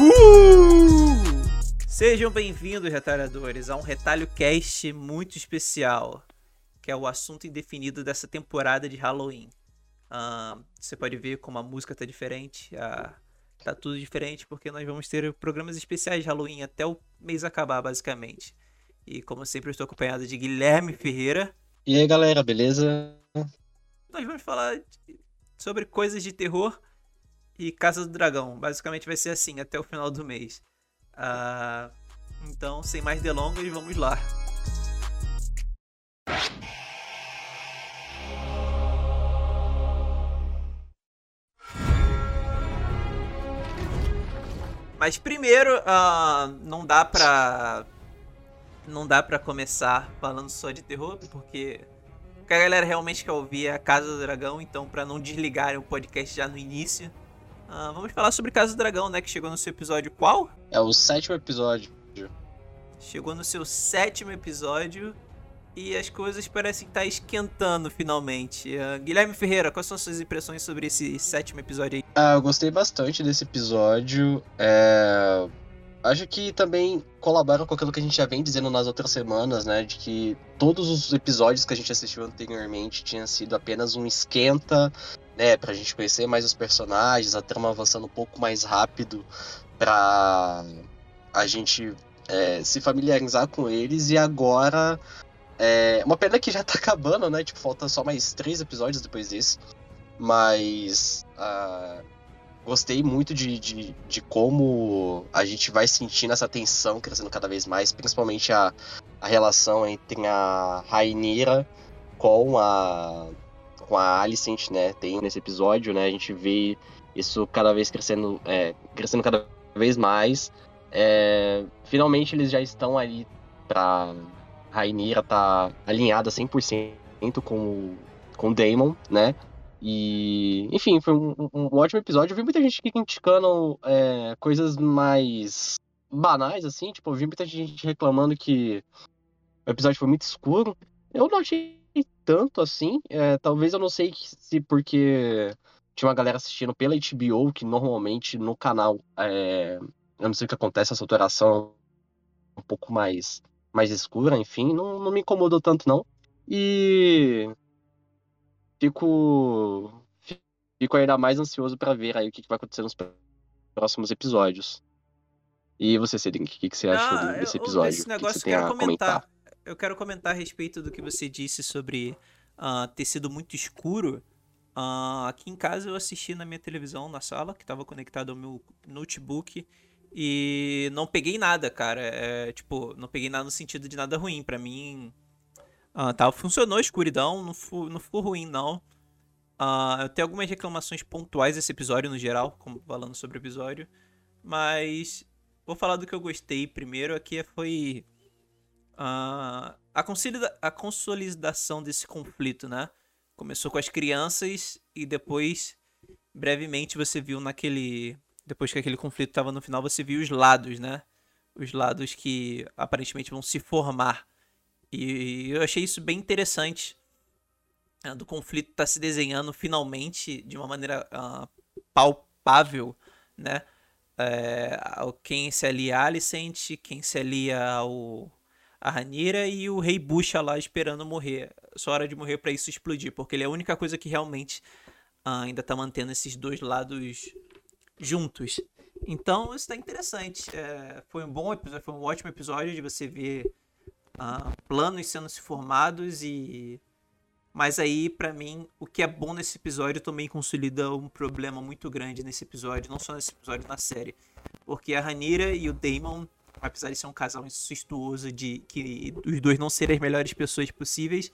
Uh! Sejam bem-vindos, retalhadores, a um Retalho Cast muito especial, que é o assunto indefinido dessa temporada de Halloween. Uh, você pode ver como a música tá diferente, uh, tá tudo diferente, porque nós vamos ter programas especiais de Halloween até o mês acabar, basicamente. E como sempre, eu estou acompanhado de Guilherme Ferreira. E aí, galera, beleza? Nós vamos falar sobre coisas de terror e Casa do Dragão. Basicamente vai ser assim até o final do mês. Uh, então, sem mais delongas, vamos lá. Mas primeiro, uh, não dá pra. Não dá pra começar falando só de terror, porque o que a galera realmente quer ouvir é a Casa do Dragão, então pra não desligarem o podcast já no início, Uh, vamos falar sobre Casa do Dragão, né? Que chegou no seu episódio qual? É o sétimo episódio. Chegou no seu sétimo episódio e as coisas parecem estar esquentando finalmente. Uh, Guilherme Ferreira, quais são as suas impressões sobre esse sétimo episódio aí? Ah, eu gostei bastante desse episódio. É... Acho que também colabora com aquilo que a gente já vem dizendo nas outras semanas, né? De que todos os episódios que a gente assistiu anteriormente tinham sido apenas um esquenta né, pra gente conhecer mais os personagens, a trama avançando um pouco mais rápido pra a gente é, se familiarizar com eles e agora é uma pena que já tá acabando, né? Tipo, falta só mais três episódios depois disso. Mas uh, gostei muito de, de, de, como a gente vai sentindo essa tensão crescendo cada vez mais, principalmente a, a relação entre a Rainira com a com a Alicent, né, tem nesse episódio, né, a gente vê isso cada vez crescendo, é, crescendo cada vez mais. É, finalmente eles já estão ali pra Rainira tá alinhada 100% com, com o Daemon, né, e, enfim, foi um, um, ótimo episódio. Eu vi muita gente criticando é, coisas mais banais, assim. Tipo, eu vi muita gente reclamando que o episódio foi muito escuro. Eu não achei tanto assim. É, talvez eu não sei se porque tinha uma galera assistindo pela HBO, que normalmente no canal. É, eu não sei o que acontece, essa alteração um pouco mais, mais escura, enfim, não, não me incomodou tanto não. E fico fico ainda mais ansioso para ver aí o que, que, vai acontecer nos próximos episódios. E você, Cedric, o que, que você achou ah, desse episódio? Esse negócio que, eu quero comentar. comentar eu quero comentar a respeito do que você disse sobre uh, ter sido muito escuro. Uh, aqui em casa eu assisti na minha televisão, na sala, que estava conectado ao meu notebook. E não peguei nada, cara. É, tipo, não peguei nada no sentido de nada ruim. para mim, uh, tá, funcionou a escuridão, não, fu não ficou ruim, não. Uh, eu tenho algumas reclamações pontuais desse episódio no geral, como falando sobre o episódio. Mas vou falar do que eu gostei primeiro. Aqui foi a, a, a consolidação desse conflito, né? Começou com as crianças e depois, brevemente, você viu naquele. Depois que aquele conflito estava no final, você viu os lados, né? Os lados que aparentemente vão se formar. E eu achei isso bem interessante. Né? Do conflito tá se desenhando finalmente de uma maneira uh, palpável, né? É, quem se alia a Alicent, quem se alia ao, a Ranira e o Rei Bucha lá esperando morrer. Só hora de morrer para isso explodir, porque ele é a única coisa que realmente uh, ainda tá mantendo esses dois lados juntos. Então isso tá interessante. É, foi um bom episódio, foi um ótimo episódio de você ver uh, planos sendo se formados e mas aí, para mim, o que é bom nesse episódio também consolida um problema muito grande nesse episódio, não só nesse episódio, na série. Porque a Ranira e o Daemon apesar de ser um casal incestuoso, de que os dois não serem as melhores pessoas possíveis,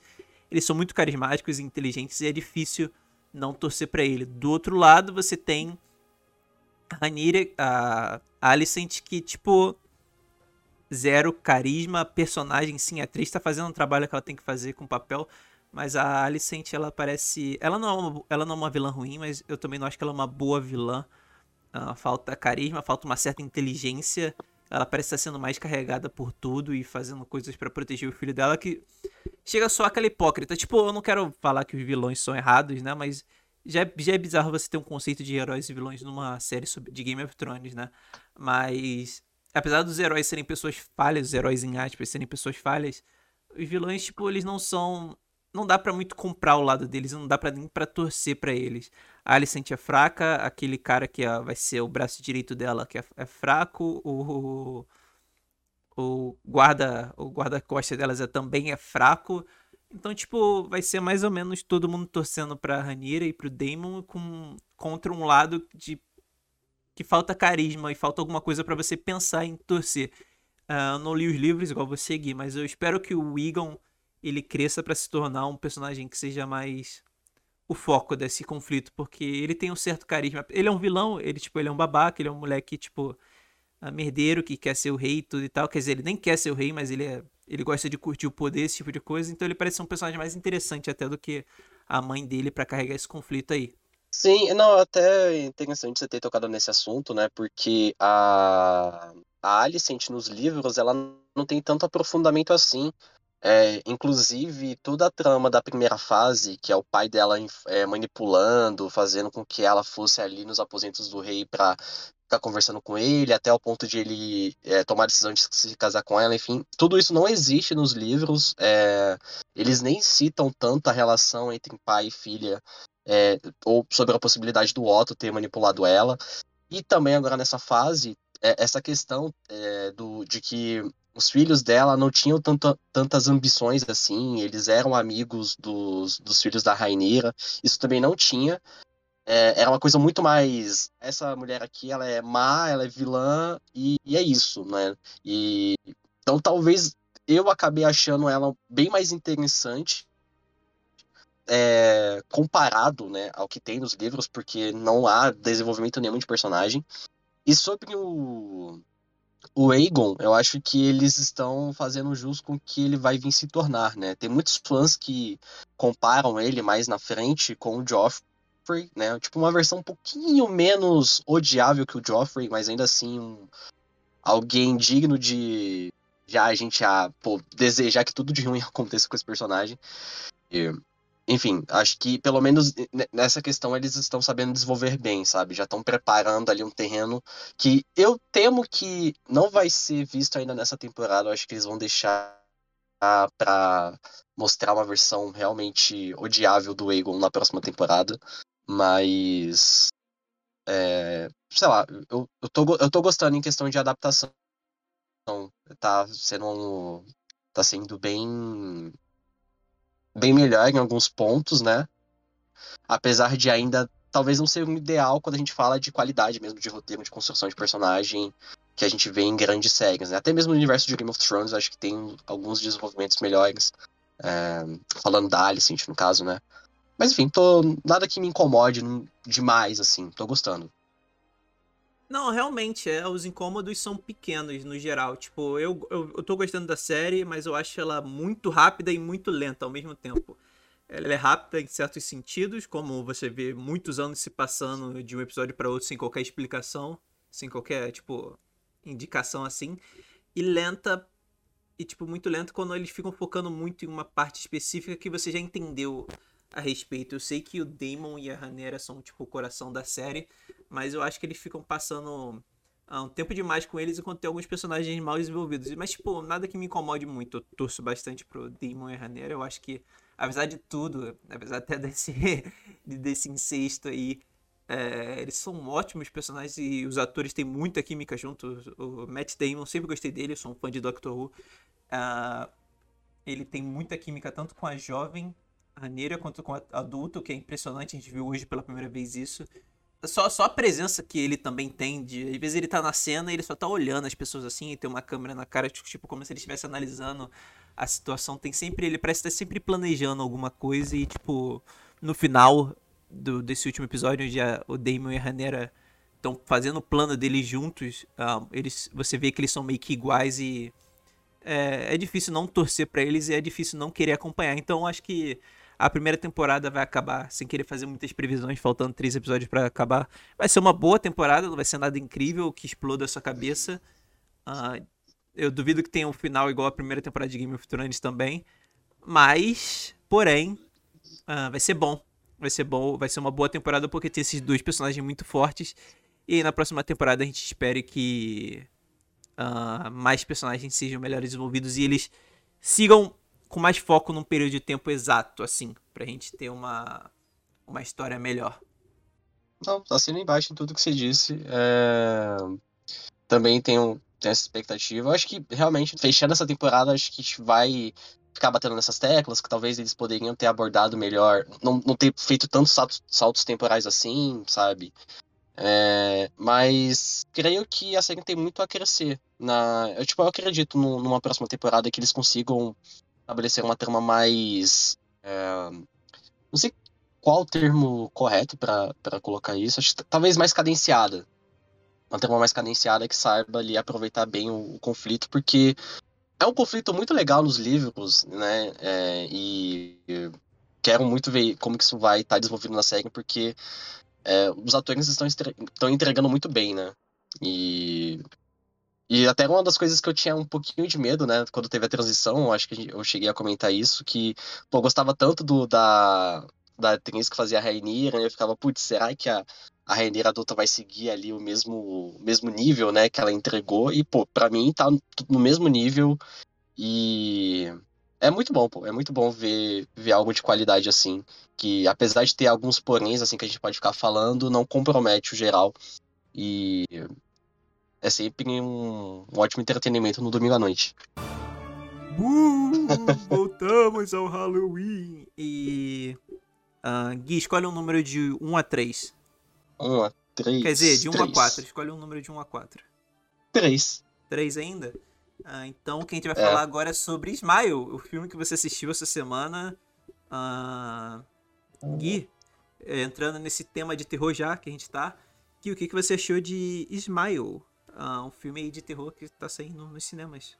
eles são muito carismáticos e inteligentes e é difícil não torcer para ele. Do outro lado, você tem a Nira, a Alicent, que, tipo, zero carisma, personagem, sim, a atriz tá fazendo um trabalho que ela tem que fazer com o papel, mas a Alicent, ela parece... Ela não, é uma, ela não é uma vilã ruim, mas eu também não acho que ela é uma boa vilã. Uh, falta carisma, falta uma certa inteligência ela parece estar sendo mais carregada por tudo e fazendo coisas para proteger o filho dela que chega só aquela hipócrita. Tipo, eu não quero falar que os vilões são errados, né? Mas Já, é, já é bizarro você ter um conceito de heróis e vilões numa série de Game of Thrones, né? Mas, apesar dos heróis serem pessoas falhas, os heróis em aspas serem pessoas falhas, os vilões, tipo, eles não são. Não dá para muito comprar o lado deles, não dá pra, nem pra torcer para eles. A Alicent é fraca, aquele cara que é, vai ser o braço direito dela que é, é fraco, o, o guarda o guarda-costas delas é, também é fraco. Então, tipo, vai ser mais ou menos todo mundo torcendo pra Ranira e pro Daemon com, contra um lado de que falta carisma e falta alguma coisa para você pensar em torcer. Uh, eu não li os livros igual você, Gui, mas eu espero que o Egon ele cresça para se tornar um personagem que seja mais o foco desse conflito, porque ele tem um certo carisma. Ele é um vilão, ele tipo, ele é um babaca, ele é um moleque tipo merdeiro que quer ser o rei e tudo e tal. Quer dizer, ele nem quer ser o rei, mas ele é ele gosta de curtir o poder, esse tipo de coisa, então ele parece ser um personagem mais interessante até do que a mãe dele para carregar esse conflito aí. Sim, não, até interessante você ter tocado nesse assunto, né? Porque a, a Alicent nos livros, ela não tem tanto aprofundamento assim. É, inclusive, toda a trama da primeira fase, que é o pai dela é, manipulando, fazendo com que ela fosse ali nos aposentos do rei para ficar conversando com ele, até o ponto de ele é, tomar a decisão de se casar com ela, enfim. Tudo isso não existe nos livros. É, eles nem citam tanto a relação entre pai e filha, é, ou sobre a possibilidade do Otto ter manipulado ela. E também agora nessa fase, é, essa questão é, do, de que os filhos dela não tinham tantas ambições assim, eles eram amigos dos, dos filhos da Rainira, isso também não tinha é, era uma coisa muito mais. Essa mulher aqui, ela é má, ela é vilã, e, e é isso, né? E, então talvez eu acabei achando ela bem mais interessante é, comparado né, ao que tem nos livros, porque não há desenvolvimento nenhum de personagem. E sobre o, o Aegon, eu acho que eles estão fazendo jus com o que ele vai vir se tornar, né? Tem muitos fãs que comparam ele mais na frente com o Joffrey, né? Tipo, uma versão um pouquinho menos odiável que o Joffrey, mas ainda assim um, alguém digno de já a gente a, pô, desejar que tudo de ruim aconteça com esse personagem. E, enfim, acho que pelo menos nessa questão eles estão sabendo desenvolver bem, sabe? Já estão preparando ali um terreno que eu temo que não vai ser visto ainda nessa temporada. Eu acho que eles vão deixar para mostrar uma versão realmente odiável do Aegon na próxima temporada. Mas. É, sei lá, eu, eu, tô, eu tô gostando em questão de adaptação. Tá sendo. Tá sendo bem. Bem melhor em alguns pontos, né? Apesar de ainda talvez não ser um ideal quando a gente fala de qualidade mesmo de roteiro, de construção de personagem que a gente vê em grandes séries. Né? Até mesmo no universo de Game of Thrones, acho que tem alguns desenvolvimentos melhores. É, falando da Alicent, no caso, né? Mas enfim, tô, nada que me incomode demais, assim, tô gostando. Não, realmente, é, os incômodos são pequenos no geral. Tipo, eu, eu, eu tô gostando da série, mas eu acho ela muito rápida e muito lenta ao mesmo tempo. Ela é rápida em certos sentidos, como você vê muitos anos se passando de um episódio para outro sem qualquer explicação, sem qualquer, tipo, indicação assim. E lenta, e tipo, muito lenta quando eles ficam focando muito em uma parte específica que você já entendeu a respeito. Eu sei que o Damon e a Ranera são, tipo, o coração da série, mas eu acho que eles ficam passando ah, um tempo demais com eles enquanto tem alguns personagens mal desenvolvidos. Mas, tipo, nada que me incomode muito. Eu torço bastante pro Damon e a Ranera. Eu acho que, apesar de tudo, apesar até desse, desse incesto aí, é, eles são ótimos personagens e os atores têm muita química juntos. O Matt Damon, sempre gostei dele, eu sou um fã de Doctor Who. Uh, ele tem muita química tanto com a jovem Raneira quanto com adulto, que é impressionante, a gente viu hoje pela primeira vez isso. Só, só a presença que ele também tem, de, às vezes ele tá na cena e ele só tá olhando as pessoas assim, e tem uma câmera na cara, tipo, tipo como se ele estivesse analisando a situação. Tem sempre, ele parece estar sempre planejando alguma coisa e, tipo, no final do, desse último episódio, onde a, o Damon e a Ranera estão fazendo o plano deles juntos, uh, eles, você vê que eles são meio que iguais e é, é difícil não torcer para eles e é difícil não querer acompanhar. Então, acho que a primeira temporada vai acabar sem querer fazer muitas previsões, faltando três episódios para acabar. Vai ser uma boa temporada, não vai ser nada incrível que exploda a sua cabeça. Uh, eu duvido que tenha um final igual a primeira temporada de Game of Thrones também. Mas, porém, uh, vai ser bom. vai ser bom, vai ser uma boa temporada porque tem esses dois personagens muito fortes. E na próxima temporada a gente espere que uh, mais personagens sejam melhor desenvolvidos e eles sigam com mais foco num período de tempo exato, assim, pra gente ter uma, uma história melhor. Não, assina embaixo em tudo que você disse. É... Também tenho, tenho essa expectativa. Eu acho que realmente, fechando essa temporada, acho que a gente vai ficar batendo nessas teclas, que talvez eles poderiam ter abordado melhor, não, não ter feito tantos saltos, saltos temporais assim, sabe? É, mas creio que a série tem muito a crescer. Na, eu, tipo, eu acredito no, numa próxima temporada que eles consigam estabelecer uma trama mais. É, não sei qual o termo correto para colocar isso. Acho talvez mais cadenciada. Uma trama mais cadenciada que saiba ali aproveitar bem o, o conflito, porque é um conflito muito legal nos livros, né? É, e quero muito ver como que isso vai estar tá desenvolvido na série, porque é, os atores estão, estão entregando muito bem, né? E, e até uma das coisas que eu tinha um pouquinho de medo, né? Quando teve a transição, acho que eu cheguei a comentar isso, que pô, eu gostava tanto do, da, da atriz que fazia a Rainira, né? Eu ficava, putz, será que a, a Rainira adulta vai seguir ali o mesmo, mesmo nível, né, que ela entregou? E, pô, pra mim tá no mesmo nível e é muito bom, pô. É muito bom ver, ver algo de qualidade assim. Que apesar de ter alguns poréns, assim, que a gente pode ficar falando, não compromete o geral. E é sempre um, um ótimo entretenimento no domingo à noite. Uh, voltamos ao Halloween! E. Uh, Gui, escolhe um número de 1 a 3. 1 a 3. Quer dizer, de 1 3. a 4. Escolhe um número de 1 a 4. 3. 3 ainda? Ah, então, quem a gente vai é. falar agora é sobre Smile, o filme que você assistiu essa semana. Ah, Gui, entrando nesse tema de terror já que a gente tá. Gui, o que, que você achou de Smile? Ah, um filme de terror que tá saindo nos cinemas.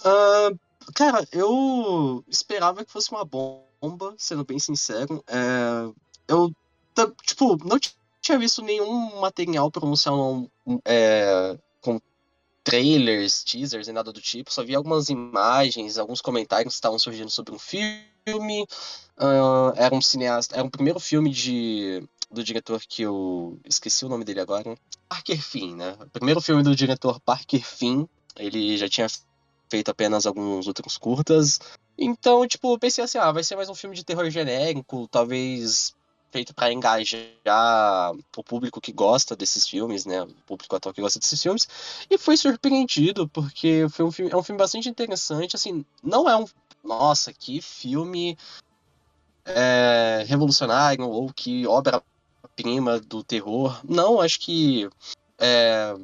Uh, cara, eu esperava que fosse uma bomba, sendo bem sincero. É, eu, tipo, não tinha visto nenhum material promocional é, com trailers, teasers e nada do tipo, só vi algumas imagens, alguns comentários que estavam surgindo sobre um filme. Uh, era um cineasta, era um primeiro filme de do diretor que eu esqueci o nome dele agora, Parker Finn, né? O primeiro filme do diretor Parker Finn, ele já tinha feito apenas alguns outros curtas. Então, tipo, pensei assim, ah, vai ser mais um filme de terror genérico, talvez feito para engajar o público que gosta desses filmes, né? O público atual que gosta desses filmes. E foi surpreendido, porque foi um filme, é um filme bastante interessante. Assim, não é um. Nossa, que filme é, revolucionário ou que obra-prima do terror. Não, acho que. É,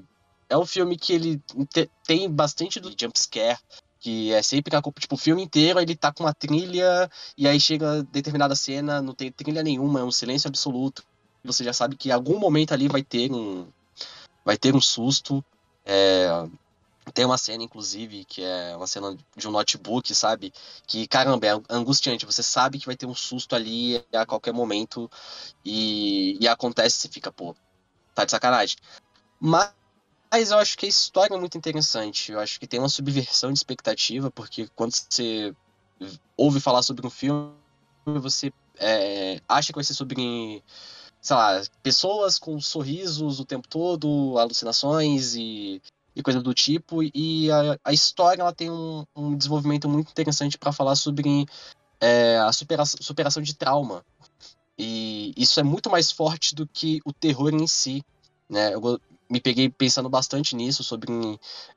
é um filme que ele te, tem bastante do jumpscare que é sempre na tipo, o filme inteiro ele tá com uma trilha e aí chega determinada cena, não tem trilha nenhuma, é um silêncio absoluto. Você já sabe que em algum momento ali vai ter um vai ter um susto. É, tem uma cena, inclusive, que é uma cena de um notebook, sabe? Que, caramba, é angustiante. Você sabe que vai ter um susto ali a qualquer momento e, e acontece e fica, pô, tá de sacanagem. Mas mas eu acho que a história é muito interessante. Eu acho que tem uma subversão de expectativa, porque quando você ouve falar sobre um filme, você é, acha que vai ser sobre, sei lá, pessoas com sorrisos o tempo todo, alucinações e, e coisa do tipo. E a, a história ela tem um, um desenvolvimento muito interessante para falar sobre é, a superação, superação de trauma. E isso é muito mais forte do que o terror em si. Né? Eu, me peguei pensando bastante nisso, sobre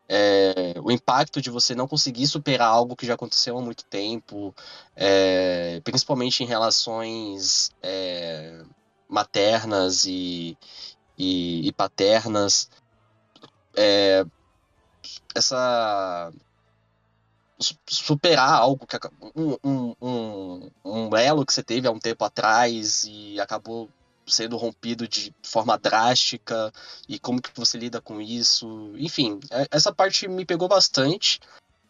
é, o impacto de você não conseguir superar algo que já aconteceu há muito tempo, é, principalmente em relações é, maternas e, e, e paternas. É, essa superar algo que um, um, um, elo que você teve há um tempo atrás e acabou sendo rompido de forma drástica e como que você lida com isso. Enfim, é, essa parte me pegou bastante.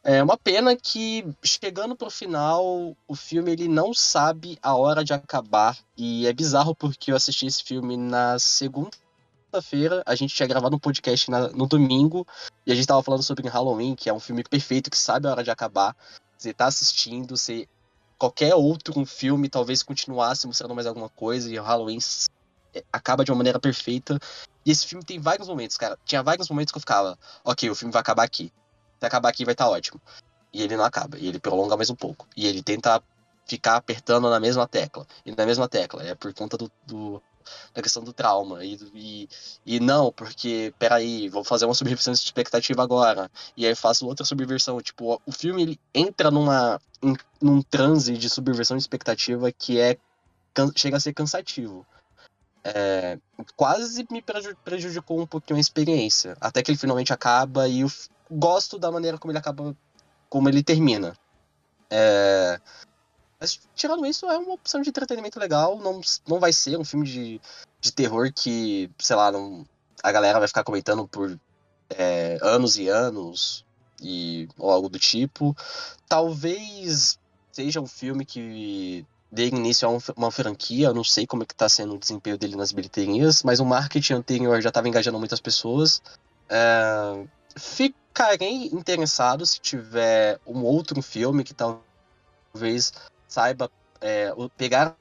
É uma pena que chegando pro final, o filme ele não sabe a hora de acabar e é bizarro porque eu assisti esse filme na segunda-feira, a gente tinha gravado um podcast na, no domingo e a gente tava falando sobre Halloween, que é um filme perfeito que sabe a hora de acabar. Você tá assistindo, você qualquer outro filme talvez continuasse mostrando mais alguma coisa e o Halloween é, acaba de uma maneira perfeita. E esse filme tem vários momentos, cara. Tinha vários momentos que eu ficava, ok, o filme vai acabar aqui. Se acabar aqui vai estar tá ótimo. E ele não acaba, e ele prolonga mais um pouco. E ele tenta ficar apertando na mesma tecla. E na mesma tecla. É por conta do, do da questão do trauma. E, e, e não, porque, peraí, vou fazer uma subversão de expectativa agora. E aí faço outra subversão. Tipo, o filme ele entra numa, em, num transe de subversão de expectativa que é chega a ser cansativo. É, quase me prejudicou um pouquinho a experiência. Até que ele finalmente acaba e eu gosto da maneira como ele acaba, como ele termina. É, mas, tirando isso, é uma opção de entretenimento legal. Não, não vai ser um filme de, de terror que, sei lá, não, a galera vai ficar comentando por é, anos e anos e ou algo do tipo. Talvez seja um filme que dê início a um, uma franquia, eu não sei como é que tá sendo o desempenho dele nas bilheterias, mas o marketing anterior já estava engajando muitas pessoas. É, ficarei interessado se tiver um outro filme que talvez saiba é, pegar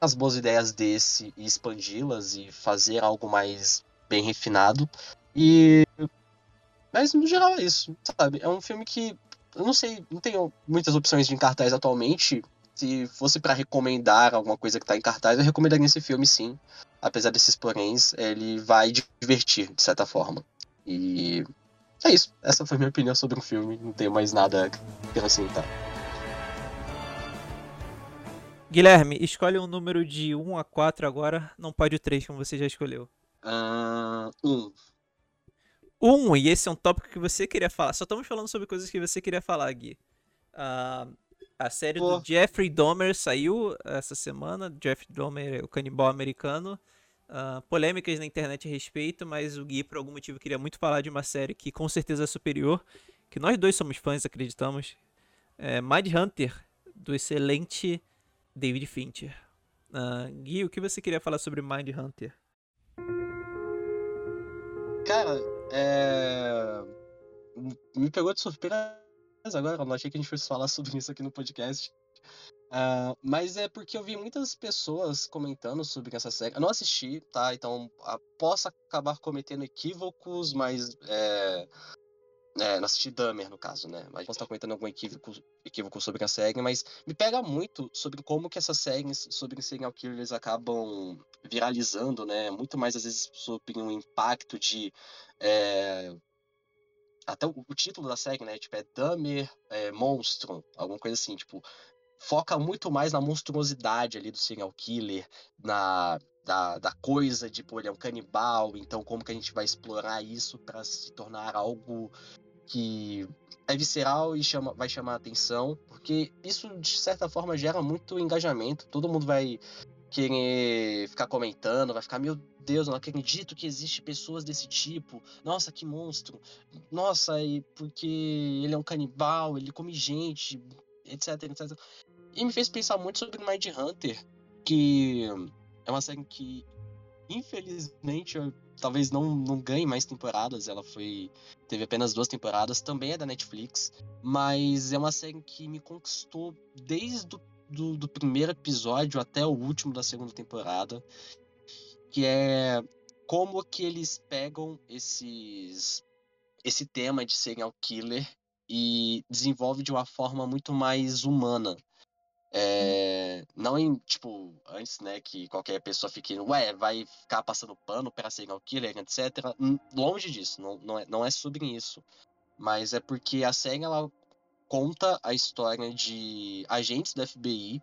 as boas ideias desse e expandi-las e fazer algo mais bem refinado. E. Mas no geral é isso, sabe? É um filme que. Eu não sei, não tenho muitas opções de cartaz atualmente. Se fosse para recomendar alguma coisa que tá em cartaz, eu recomendaria esse filme sim. Apesar desses poréns, ele vai divertir, de certa forma. E. É isso. Essa foi minha opinião sobre o filme. Não tenho mais nada a acrescentar. Guilherme, escolhe um número de 1 a 4 agora, não pode o 3, como você já escolheu. Uh, 1. 1, e esse é um tópico que você queria falar. Só estamos falando sobre coisas que você queria falar, Gui. Uh, a série Pô. do Jeffrey Dahmer saiu essa semana. Jeffrey Dahmer, o canibal americano. Uh, polêmicas na internet a respeito, mas o Gui, por algum motivo, queria muito falar de uma série que com certeza é superior, que nós dois somos fãs, acreditamos. É Mind Hunter, do excelente David Fincher. Uh, Gui, o que você queria falar sobre Mind Hunter? Cara, é... me pegou de surpresa agora. Eu não achei que a gente fosse falar sobre isso aqui no podcast. Uh, mas é porque eu vi muitas pessoas comentando sobre essa série. Eu não assisti, tá? Então posso acabar cometendo equívocos, mas é, é, não assisti no caso, né? Mas posso estar comentando algum equívoco, equívoco sobre a série, mas me pega muito sobre como que essas séries sobre serial killers acabam viralizando, né? Muito mais, às vezes, sobre um impacto de... É... Até o, o, título da série, né? Tipo, é Dahmer é, Monstro, alguma coisa assim, tipo... Foca muito mais na monstruosidade ali do serial killer, na da, da coisa de, pô, ele é um canibal, então como que a gente vai explorar isso para se tornar algo que é visceral e chama, vai chamar atenção, porque isso de certa forma gera muito engajamento. Todo mundo vai querer ficar comentando, vai ficar, meu Deus, não acredito que existe pessoas desse tipo. Nossa, que monstro. Nossa, e porque ele é um canibal, ele come gente, etc, etc. E me fez pensar muito sobre Mind Hunter, que é uma série que infelizmente talvez não, não ganhe mais temporadas. Ela foi. Teve apenas duas temporadas, também é da Netflix. Mas é uma série que me conquistou desde o do, do primeiro episódio até o último da segunda temporada. Que é como que eles pegam esses esse tema de serial killer e desenvolve de uma forma muito mais humana. É, não em, tipo, antes, né, que qualquer pessoa fique, ué, vai ficar passando pano para serial killer, etc. Longe disso, não, não, é, não é sobre isso. Mas é porque a série, ela conta a história de agentes do FBI,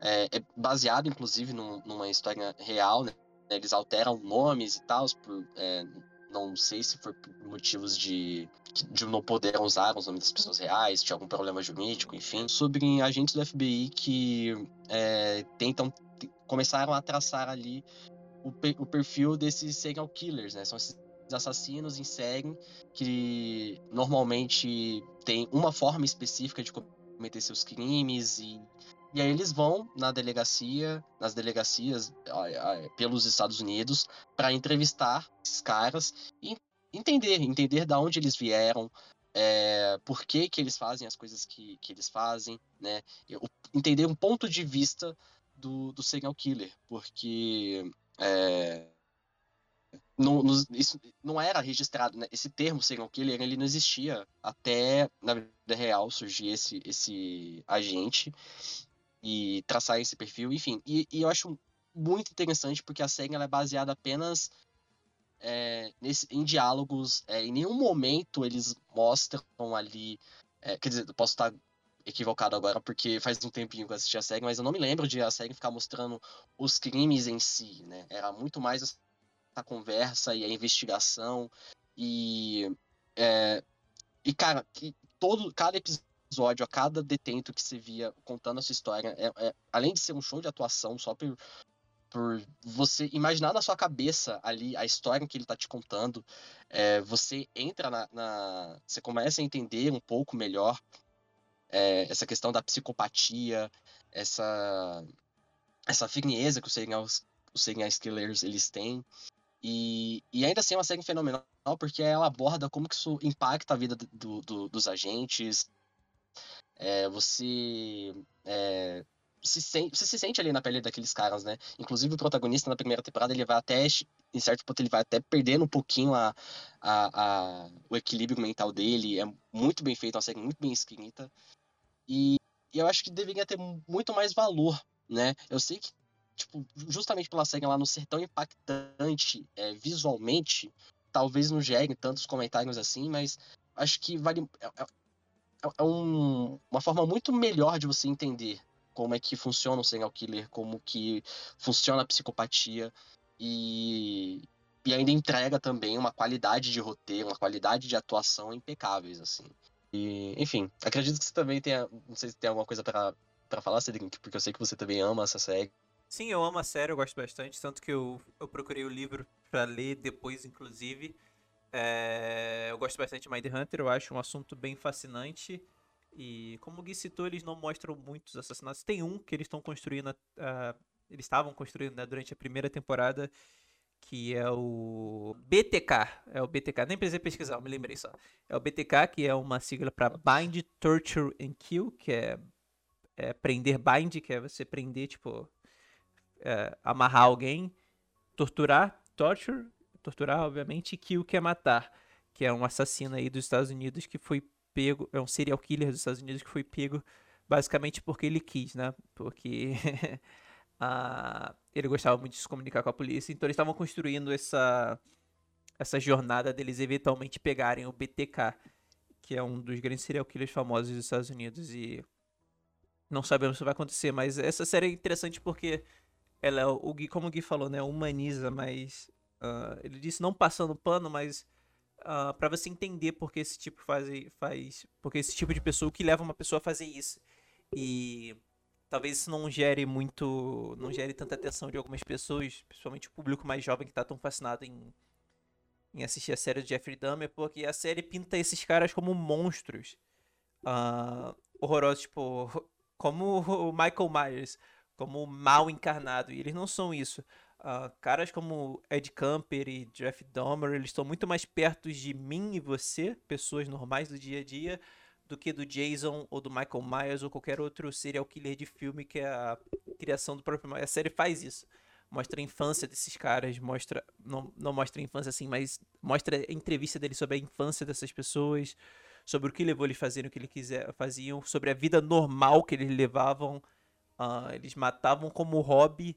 é, é baseado, inclusive, num, numa história real, né? Eles alteram nomes e tal, por, é, não sei se por motivos de, de não poder usar os nomes das pessoas reais, tinha algum problema jurídico, enfim, sobre agentes do FBI que é, tentam começaram a traçar ali o, o perfil desses serial killers, né? São esses assassinos em série que normalmente tem uma forma específica de cometer seus crimes e e aí eles vão na delegacia, nas delegacias pelos Estados Unidos para entrevistar esses caras e entender, entender da onde eles vieram, é, por que, que eles fazem as coisas que, que eles fazem, né? Eu, entender um ponto de vista do, do serial killer, porque é, não, isso não era registrado, né? Esse termo serial killer ele não existia até na vida real surgir esse, esse agente e traçar esse perfil, enfim. E, e eu acho muito interessante porque a série é baseada apenas é, nesse, em diálogos. É, em nenhum momento eles mostram ali. É, quer dizer, eu posso estar equivocado agora porque faz um tempinho que eu assisti a série, mas eu não me lembro de a série ficar mostrando os crimes em si, né? Era muito mais a conversa e a investigação e é, e cara que todo cada episódio a cada detento que você via contando a sua história é, é, além de ser um show de atuação só por por você imaginar na sua cabeça ali a história que ele tá te contando é, você entra na, na, você começa a entender um pouco melhor é, essa questão da psicopatia essa essa firmeza que os serial, os serial killers eles têm e, e ainda assim é uma série fenomenal, porque ela aborda como que isso impacta a vida do, do, dos agentes. É, você, é, se sente, você se sente ali na pele daqueles caras, né? Inclusive o protagonista na primeira temporada, ele vai até, em certo ponto, ele vai até perdendo um pouquinho a, a, a o equilíbrio mental dele. É muito bem feito, uma série muito bem escrita. E, e eu acho que deveria ter muito mais valor, né? Eu sei que tipo, justamente pela série lá não ser tão impactante é, visualmente, talvez não gere tantos comentários assim, mas acho que vale. É, é, um, uma forma muito melhor de você entender como é que funciona o serial killer, como que funciona a psicopatia e, e ainda entrega também uma qualidade de roteiro, uma qualidade de atuação impecáveis, assim. E, enfim, acredito que você também tenha, não sei se tem alguma coisa para falar, Cedric, porque eu sei que você também ama essa série. Sim, eu amo a série, eu gosto bastante, tanto que eu, eu procurei o livro para ler depois, inclusive. É, eu gosto bastante de Mind Hunter, eu acho um assunto bem fascinante. E como o Gui citou, eles não mostram muitos assassinatos. Tem um que eles estão construindo, uh, eles estavam construindo né, durante a primeira temporada, que é o BTK. É o BTK, nem precisei pesquisar, me lembrei só. É o BTK, que é uma sigla para Bind, Torture and Kill, que é, é prender bind, que é você prender, tipo, é, amarrar alguém, torturar, torture, torturar, obviamente, que é matar, que é um assassino aí dos Estados Unidos que foi pego, é um serial killer dos Estados Unidos que foi pego basicamente porque ele quis, né? Porque a, ele gostava muito de se comunicar com a polícia, então eles estavam construindo essa essa jornada deles eventualmente pegarem o BTK, que é um dos grandes serial killers famosos dos Estados Unidos e não sabemos se vai acontecer, mas essa série é interessante porque ela é o Gui, como o Gui falou, né, humaniza, mas uh, ele disse não passando pano, mas uh, ah, para você entender porque esse tipo faz, faz, porque esse tipo de pessoa o que leva uma pessoa a fazer isso e talvez isso não gere muito, não gere tanta atenção de algumas pessoas, principalmente o público mais jovem que tá tão fascinado em em assistir a série de Jeffrey Dahmer, porque a série pinta esses caras como monstros uh, horrorosos, tipo, como o Michael Myers como mal encarnado. E eles não são isso. Uh, caras como Ed Camper e Jeff Dahmer, eles estão muito mais perto de mim e você, pessoas normais do dia a dia, do que do Jason ou do Michael Myers ou qualquer outro serial killer de filme que é a criação do próprio. A série faz isso. Mostra a infância desses caras, mostra. Não, não mostra a infância assim, mas mostra a entrevista dele sobre a infância dessas pessoas, sobre o que levou eles a o que eles quiser, faziam, sobre a vida normal que eles levavam Uh, eles matavam como hobby,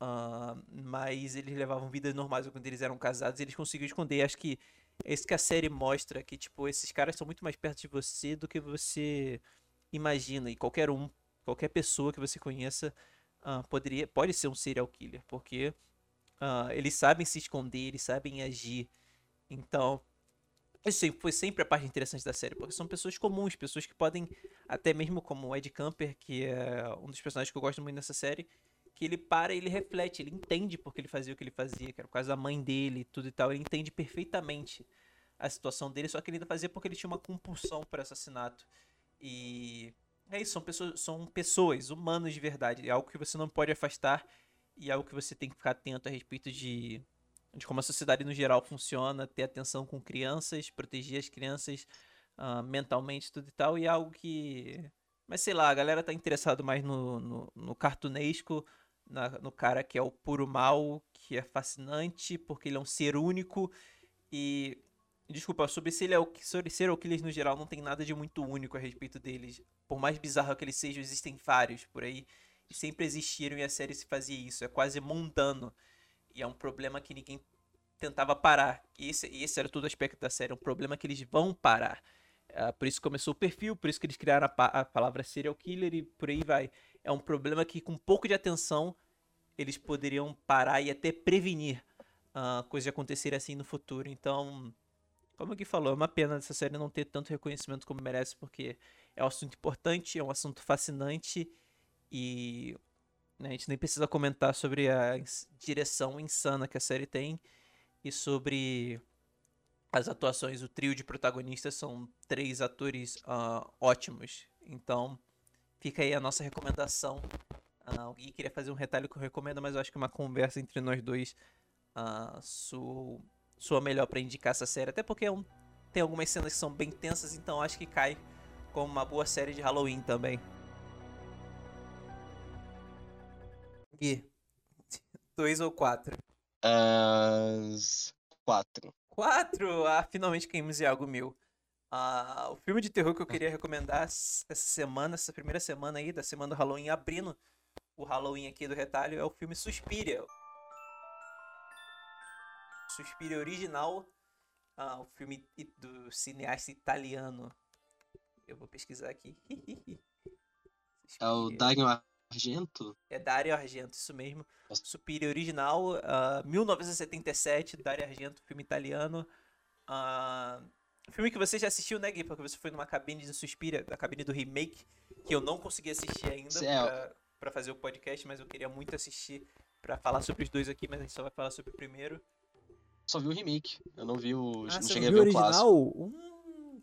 uh, mas eles levavam vidas normais quando eles eram casados eles conseguiam esconder. Acho que é isso que a série mostra, que tipo, esses caras são muito mais perto de você do que você imagina. E qualquer um, qualquer pessoa que você conheça uh, poderia, pode ser um serial killer, porque eles sabem se esconder, eles sabem agir. Então, isso foi sempre a parte interessante da série, porque são pessoas comuns, pessoas que podem, até mesmo como o Ed Camper, que é um dos personagens que eu gosto muito nessa série, que ele para ele reflete, ele entende porque ele fazia o que ele fazia, que era por causa da mãe dele tudo e tal, ele entende perfeitamente a situação dele, só que ele ainda fazia porque ele tinha uma compulsão por assassinato. E é isso, são pessoas, são pessoas, humanos de verdade, é algo que você não pode afastar e é algo que você tem que ficar atento a respeito de de como a sociedade no geral funciona, ter atenção com crianças, proteger as crianças, uh, mentalmente, tudo e tal, e é algo que. Mas sei lá, a galera tá interessado mais no, no, no cartunesco, na, no cara que é o puro mal, que é fascinante, porque ele é um ser único. E. Desculpa, sobre se ele é o sobre serial killers no geral, não tem nada de muito único a respeito deles. Por mais bizarro que eles sejam, existem vários por aí. E sempre existiram e a série se fazia isso. É quase mundano. E é um problema que ninguém tentava parar. E esse, esse era todo o aspecto da série. É um problema que eles vão parar. Uh, por isso começou o perfil, por isso que eles criaram a, pa a, palavra serial killer e por aí vai. É um problema que com um pouco de atenção eles poderiam parar e até prevenir uh, coisas de acontecerem assim no futuro. Então, como Gui falou, é uma pena essa série não ter tanto reconhecimento como merece, porque é um assunto importante, é um assunto fascinante e né, a gente nem precisa comentar sobre a direção insana que a série tem e sobre as atuações. O trio de protagonistas são três atores uh, ótimos. Então, fica aí a nossa recomendação. Uh, alguém queria fazer um retalho que eu recomendo, mas eu acho que uma conversa entre nós dois uh, su soa melhor para indicar essa série. Até porque é um, tem algumas cenas que são bem tensas, então acho que cai como uma boa série de Halloween também. Gui, dois ou quatro? As quatro. Quatro? Ah, finalmente caímos em algo mil. Ah, o filme de terror que eu queria recomendar essa semana, essa primeira semana aí, da semana do Halloween, abrindo o Halloween aqui do retalho, é o filme Suspiria. Suspiria original, ah, o filme do cineasta italiano. Eu vou pesquisar aqui. é o Dario Argento? É Dario Argento, isso mesmo. Suspiria original, uh, 1977, Dario Argento, filme italiano. Uh, filme que você já assistiu, né, Gui? Porque você foi numa cabine de Suspiria, da cabine do remake, que eu não consegui assistir ainda pra, pra, fazer o podcast, mas eu queria muito assistir pra falar sobre os dois aqui, mas a gente só vai falar sobre o primeiro. Só vi o remake, eu não vi o. Ah, não cheguei a ver o, original? clássico. Hum,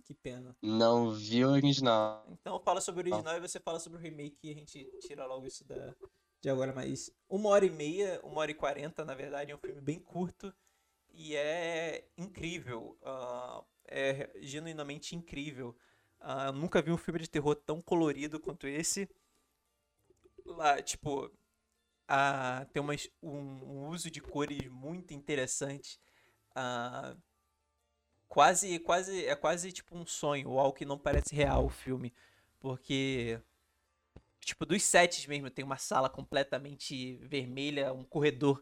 que pena. Não vi o original. Então fala sobre o original e você fala sobre o remake e a gente tira logo isso da, de agora, mas uma hora e meia, uma hora e quarenta, na verdade, é um filme bem curto e é incrível. Uh, é genuinamente incrível. Uh, eu nunca vi um filme de terror tão colorido quanto esse. Lá, tipo, uh, tem umas, um, um, uso de cores muito interessante. Uh, quase, quase, é quase tipo um sonho, ou algo que não parece real o filme. Porque Tipo, dos sets mesmo, tem uma sala completamente vermelha, um corredor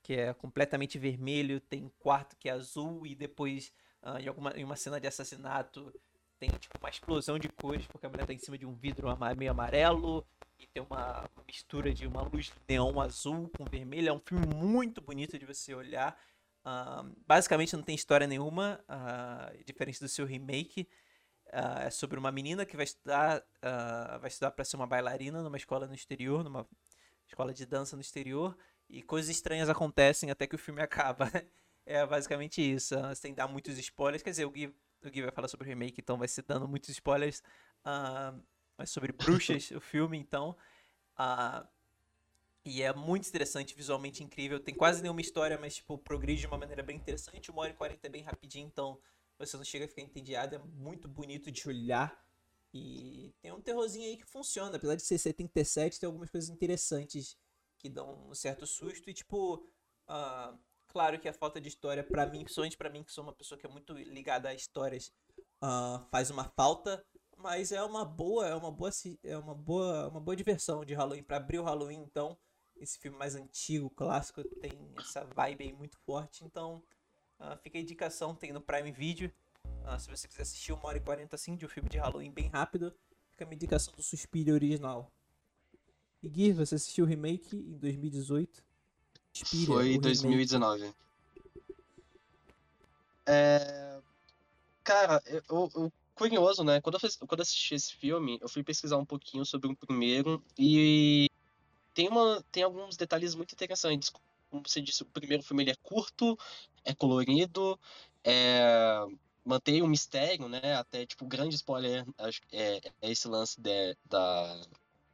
que é completamente vermelho, tem um quarto que é azul e depois uh, em, alguma, em uma cena de assassinato tem tipo uma explosão de cores porque a mulher tá em cima de um vidro meio amarelo e tem uma mistura de uma luz neon azul com vermelho. É um filme muito bonito de você olhar. Basicamente não tem história nenhuma, uh, diferente do seu remake. Uh, é sobre uma menina que vai estudar, uh, vai estudar para ser uma bailarina numa escola no exterior, numa escola de dança no exterior, e coisas estranhas acontecem até que o filme acaba. é basicamente isso. Sem dar muitos spoilers, quer dizer, o Gui, o Gui vai falar sobre o remake, então vai ser dando muitos spoilers. Mas sobre bruxas, o filme, então. Uh, e é muito interessante, visualmente incrível. Tem quase nenhuma história, mas tipo, progride de uma maneira bem interessante. Uma hora e quarenta é bem rapidinho, então você não chega a ficar entediado, é muito bonito de olhar. E tem um terrorzinho aí que funciona. Apesar de ser 77, tem algumas coisas interessantes que dão um certo susto. E tipo, uh, claro que a falta de história, para mim, principalmente para mim, que sou uma pessoa que é muito ligada a histórias, uh, faz uma falta. Mas é uma boa, é uma boa, é uma boa, uma boa diversão de Halloween. para abrir o Halloween, então, esse filme mais antigo, clássico, tem essa vibe aí muito forte. Então, Uh, fica a indicação, tem no Prime Video. Uh, se você quiser assistir uma hora e 40 assim, de um filme de Halloween bem rápido, fica a minha indicação do Suspiro original. E Gui, você assistiu o remake em 2018? Inspira, Foi em 2019. É... Cara, eu, eu, curioso, né? Quando eu, quando eu assisti esse filme, eu fui pesquisar um pouquinho sobre o primeiro e tem, uma, tem alguns detalhes muito interessantes como você disse, o primeiro filme ele é curto, é colorido, é, mantém um mistério, né? Até, tipo, grande spoiler acho, é, é esse lance de, da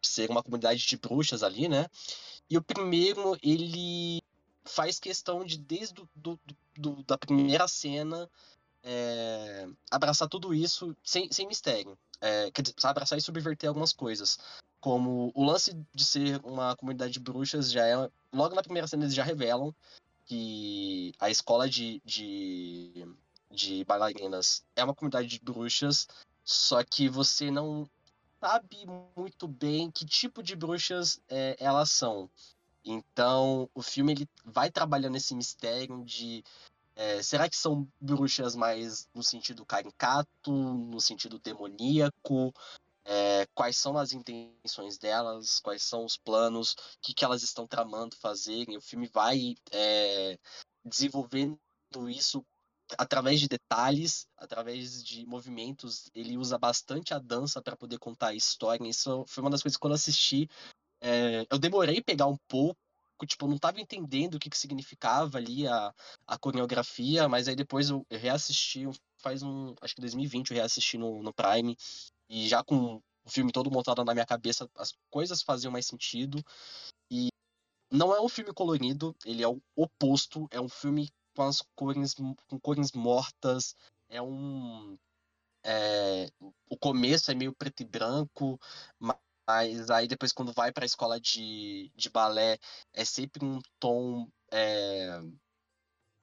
ser uma comunidade de bruxas ali, né? E o primeiro, ele faz questão de, desde do, do, do da primeira cena, é, abraçar tudo isso sem, sem mistério. É, quer dizer, abraçar e subverter algumas coisas. Como o lance de ser uma comunidade de bruxas já é. Logo na primeira cena eles já revelam que a escola de, de, de bailarinas é uma comunidade de bruxas, só que você não sabe muito bem que tipo de bruxas é, elas são. Então, o filme ele vai trabalhando esse mistério de é, será que são bruxas mais no sentido caricato, no sentido demoníaco? É, quais são as intenções delas? Quais são os planos? O que, que elas estão tramando fazerem? O filme vai é, desenvolvendo isso através de detalhes, através de movimentos. Ele usa bastante a dança para poder contar a história. Isso foi uma das coisas que quando eu assisti, é, eu demorei pegar um pouco tipo, eu não tava entendendo o que, que significava ali a, a coreografia, mas aí depois eu reassisti, faz um, acho que 2020 eu reassisti no, no Prime, e já com o filme todo montado na minha cabeça, as coisas faziam mais sentido, e não é um filme colorido, ele é o oposto, é um filme com as cores, com cores mortas, é um... É, o começo é meio preto e branco, mas aí depois quando vai para a escola de, de balé é sempre um tom é,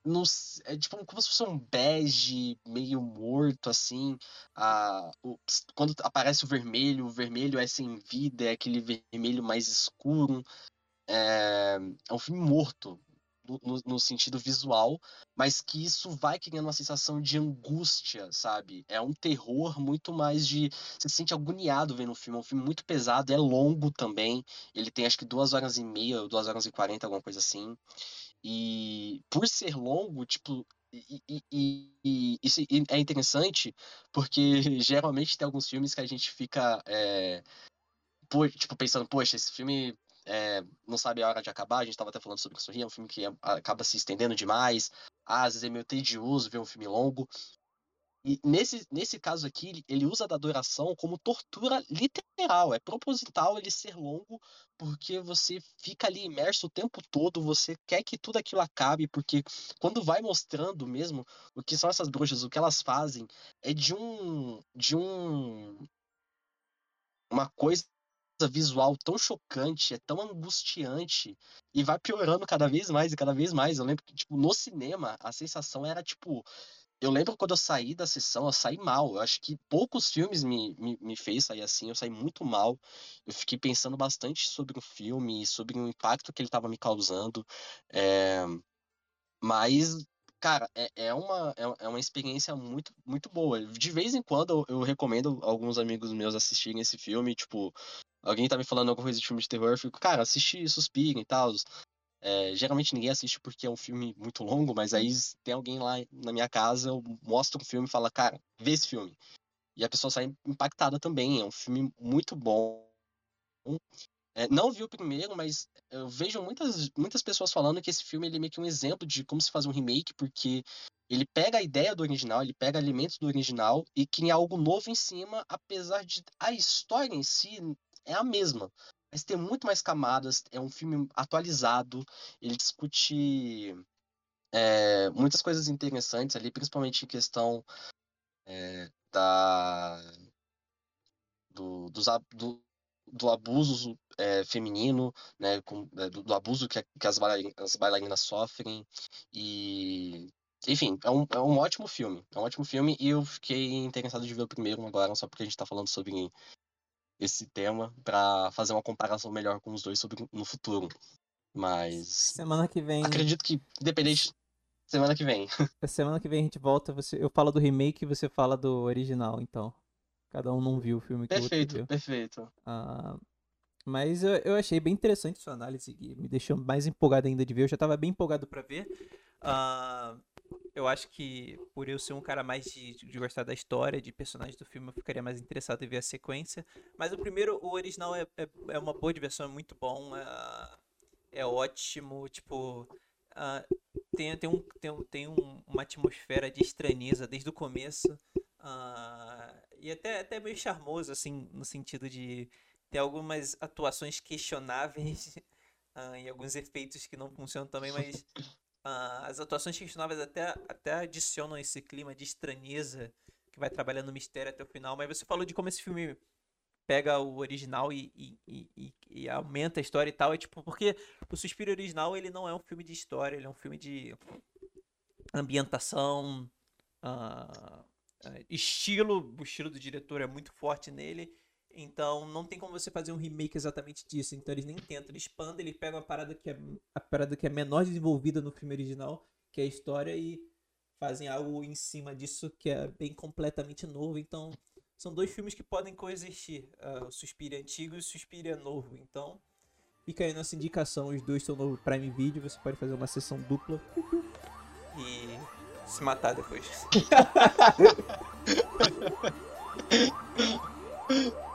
no, é tipo como se fosse um bege meio morto assim a, o, quando aparece o vermelho o vermelho é sem vida é aquele vermelho mais escuro é, é um filme morto no, no, sentido visual, mas que isso vai criando uma sensação de angústia, sabe? É um terror muito mais de. Você se sente agoniado vendo o filme. É um filme muito pesado, é longo também. Ele tem acho que duas horas e meia, duas horas e quarenta, alguma coisa assim. E por ser longo, tipo, e, e, e, isso é interessante porque geralmente tem alguns filmes que a gente fica é, tipo, pensando, poxa, esse filme é, não sabe a hora de acabar, a gente estava até falando sobre o Sorria, é um filme que acaba se estendendo demais, às vezes é meio tedioso ver um filme longo. E nesse, nesse caso aqui, ele usa da duração como tortura literal. É proposital ele ser longo, porque você fica ali imerso o tempo todo, você quer que tudo aquilo acabe, porque quando vai mostrando mesmo o que são essas bruxas, o que elas fazem, é de um. de um. uma coisa visual tão chocante, é tão angustiante e vai piorando cada vez mais e cada vez mais. Eu lembro que, tipo, no cinema, a sensação era, tipo. Eu lembro quando eu saí da sessão, eu saí mal. Eu acho que poucos filmes me, me, me fez sair assim, eu saí muito mal. Eu fiquei pensando bastante sobre o filme, sobre o impacto que ele estava me causando. É... Mas cara, é, é, uma, é, é, uma experiência muito, muito boa. De vez em quando eu, eu, recomendo alguns amigos meus assistirem esse filme, tipo, alguém tá me falando alguma coisa de filme de terror, eu fico, cara, assiste Suspiro e tal. É, geralmente ninguém assiste porque é um filme muito longo, mas aí tem alguém lá na minha casa, eu mostro um filme e fala, cara, vê esse filme. E a pessoa sai impactada também. É um filme muito bom. É, não vi o primeiro, mas eu vejo muitas, muitas pessoas falando que esse filme ele é meio que um exemplo de como se faz um remake, porque ele pega a ideia do original, ele pega elementos do original e cria algo novo em cima, apesar de a história em si é a mesma. Mas tem muito mais camadas, é um filme atualizado, ele discute é, muitas coisas interessantes ali, principalmente em questão é, da do, dos, do, do abuso é, feminino, né, com, do, do, abuso que, que as, bailarinas, as, bailarinas, sofrem e enfim, é um, é um ótimo filme, é um ótimo filme e eu fiquei interessado de ver o primeiro agora só porque a gente está falando sobre esse tema para fazer uma comparação melhor com os dois sobre no futuro. Mas semana que vem acredito que independente semana que vem. Semana que vem a gente volta, você eu falo do remake e você fala do original, então. Cada um não viu o filme que perfeito, o outro viu. Perfeito, ah, mas eu, eu achei bem interessante sua análise e me deixou mais empolgado ainda de ver. Eu já estava bem empolgado para ver. Uh, eu acho que por eu ser um cara mais de, de, gostar da história, de personagens do filme, eu ficaria mais interessado em ver a sequência. Mas o primeiro, o original é, é, é uma boa diversão, é muito bom, é, é ótimo, tipo... Uh, tem, tem, um, tem, tem um, uma atmosfera de estranheza desde o começo. Uh, e até, até meio charmoso, assim, no sentido de ter algumas atuações questionáveis uh, e alguns efeitos que não funcionam também, mas Uh, as atuações questionáveis até, até adicionam esse clima de estranheza que vai trabalhando no mistério até o final. Mas você falou de como esse filme pega o original e, e, e, e, aumenta a história e tal. É tipo, porque o Suspiro original ele não é um filme de história, ele é um filme de ambientação, uh, estilo. O estilo do diretor é muito forte nele. Então não tem como você fazer um remake exatamente disso. Então eles nem tentam, eles expandem, eles pegam a parada que é a parada que é menor desenvolvida no filme original, que é a história e fazem algo em cima disso que é bem completamente novo. Então são dois filmes que podem coexistir, uh, o Suspiria antigo e o Suspiria novo. Então fica aí nossa indicação, os dois estão no Prime Video, você pode fazer uma sessão dupla e se matar depois.